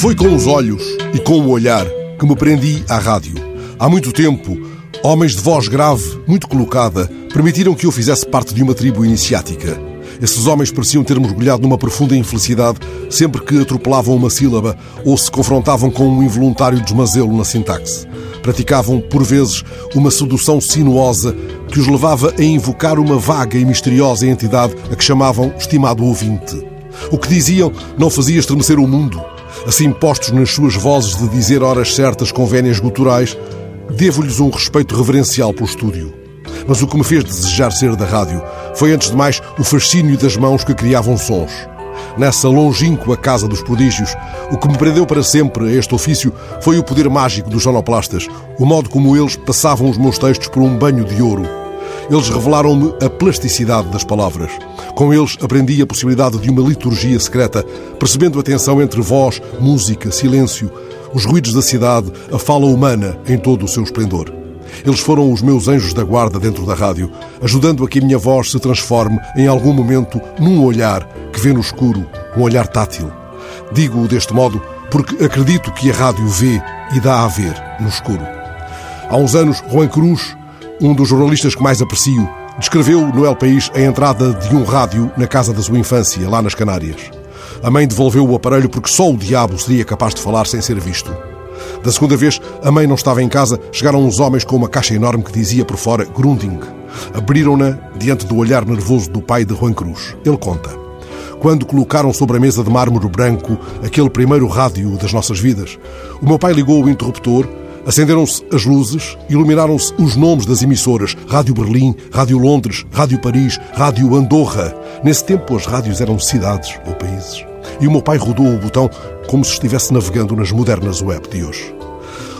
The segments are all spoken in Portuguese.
Foi com os olhos e com o olhar que me prendi à rádio. Há muito tempo, homens de voz grave, muito colocada, permitiram que eu fizesse parte de uma tribo iniciática. Esses homens pareciam ter mergulhado numa profunda infelicidade sempre que atropelavam uma sílaba ou se confrontavam com um involuntário desmazelo na sintaxe. Praticavam, por vezes, uma sedução sinuosa que os levava a invocar uma vaga e misteriosa entidade a que chamavam estimado ouvinte. O que diziam não fazia estremecer o mundo. Assim, postos nas suas vozes de dizer horas certas com vénias guturais, devo-lhes um respeito reverencial pelo estúdio. Mas o que me fez desejar ser da rádio foi, antes de mais, o fascínio das mãos que criavam sons. Nessa longínqua casa dos prodígios, o que me prendeu para sempre a este ofício foi o poder mágico dos sonoplastas, o modo como eles passavam os meus textos por um banho de ouro. Eles revelaram-me a plasticidade das palavras. Com eles aprendi a possibilidade de uma liturgia secreta, percebendo a tensão entre voz, música, silêncio, os ruídos da cidade, a fala humana em todo o seu esplendor. Eles foram os meus anjos da guarda dentro da rádio, ajudando a que a minha voz se transforme em algum momento num olhar que vê no escuro, um olhar tátil. Digo-o deste modo porque acredito que a rádio vê e dá a ver no escuro. Há uns anos, Juan Cruz, um dos jornalistas que mais aprecio, descreveu no El País a entrada de um rádio na casa da sua infância, lá nas Canárias. A mãe devolveu o aparelho porque só o diabo seria capaz de falar sem ser visto. Da segunda vez, a mãe não estava em casa, chegaram uns homens com uma caixa enorme que dizia por fora Grunding. Abriram-na diante do olhar nervoso do pai de Juan Cruz. Ele conta. Quando colocaram sobre a mesa de mármore branco aquele primeiro rádio das nossas vidas, o meu pai ligou o interruptor, acenderam-se as luzes, iluminaram-se os nomes das emissoras: Rádio Berlim, Rádio Londres, Rádio Paris, Rádio Andorra. Nesse tempo, as rádios eram cidades ou países. E o meu pai rodou o botão como se estivesse navegando nas modernas web de hoje.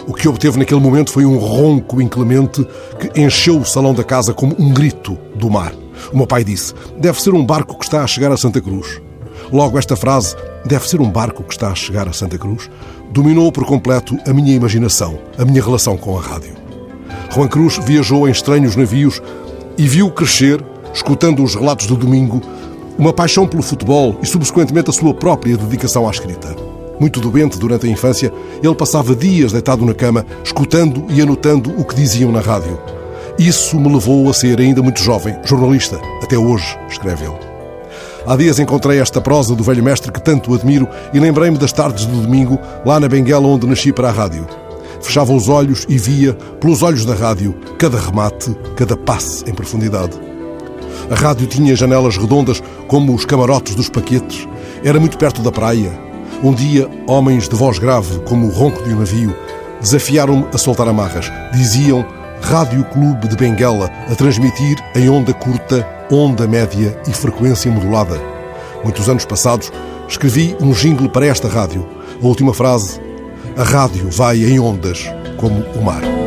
O que obteve naquele momento foi um ronco inclemente que encheu o salão da casa como um grito do mar. O meu pai disse: Deve ser um barco que está a chegar a Santa Cruz. Logo, esta frase, deve ser um barco que está a chegar a Santa Cruz, dominou por completo a minha imaginação, a minha relação com a rádio. Juan Cruz viajou em estranhos navios e viu crescer, escutando os relatos do domingo, uma paixão pelo futebol e, subsequentemente, a sua própria dedicação à escrita. Muito doente durante a infância, ele passava dias deitado na cama, escutando e anotando o que diziam na rádio. Isso me levou a ser, ainda muito jovem, jornalista. Até hoje, escreve ele. Há dias encontrei esta prosa do velho mestre que tanto admiro e lembrei-me das tardes do domingo, lá na Benguela onde nasci para a rádio. Fechava os olhos e via, pelos olhos da rádio, cada remate, cada passe em profundidade. A rádio tinha janelas redondas como os camarotes dos paquetes. Era muito perto da praia. Um dia, homens de voz grave, como o ronco de um navio, desafiaram-me a soltar amarras. Diziam Rádio Clube de Benguela a transmitir em onda curta, onda média e frequência modulada. Muitos anos passados, escrevi um jingle para esta rádio. A última frase: A rádio vai em ondas como o mar.